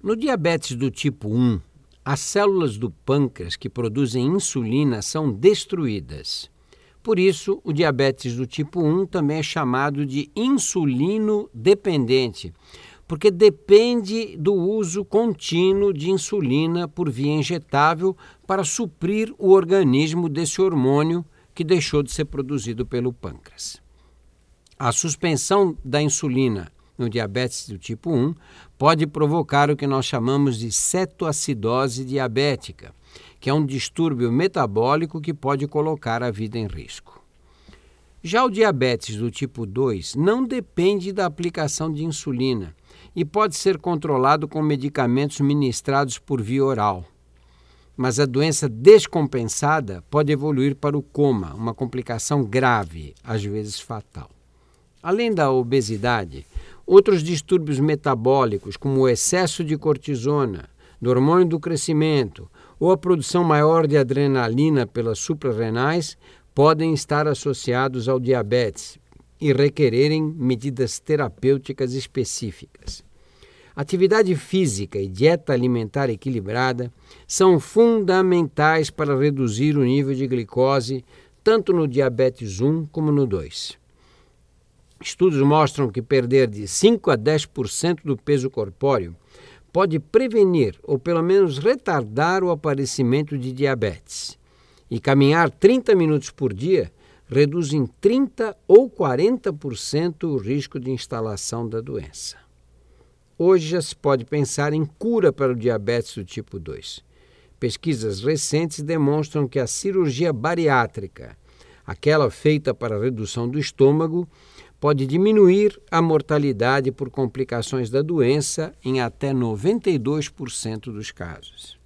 No diabetes do tipo 1, as células do pâncreas que produzem insulina são destruídas. Por isso, o diabetes do tipo 1 também é chamado de insulino dependente, porque depende do uso contínuo de insulina por via injetável para suprir o organismo desse hormônio que deixou de ser produzido pelo pâncreas. A suspensão da insulina no diabetes do tipo 1 pode provocar o que nós chamamos de cetoacidose diabética, que é um distúrbio metabólico que pode colocar a vida em risco. Já o diabetes do tipo 2 não depende da aplicação de insulina e pode ser controlado com medicamentos ministrados por via oral. Mas a doença descompensada pode evoluir para o coma, uma complicação grave, às vezes fatal. Além da obesidade, outros distúrbios metabólicos, como o excesso de cortisona, do hormônio do crescimento ou a produção maior de adrenalina pelas suprarrenais, podem estar associados ao diabetes e requererem medidas terapêuticas específicas. Atividade física e dieta alimentar equilibrada são fundamentais para reduzir o nível de glicose tanto no diabetes 1 como no 2. Estudos mostram que perder de 5 a 10% do peso corpóreo pode prevenir ou pelo menos retardar o aparecimento de diabetes. E caminhar 30 minutos por dia reduz em 30 ou 40% o risco de instalação da doença. Hoje já se pode pensar em cura para o diabetes do tipo 2. Pesquisas recentes demonstram que a cirurgia bariátrica, aquela feita para redução do estômago, pode diminuir a mortalidade por complicações da doença em até 92% dos casos.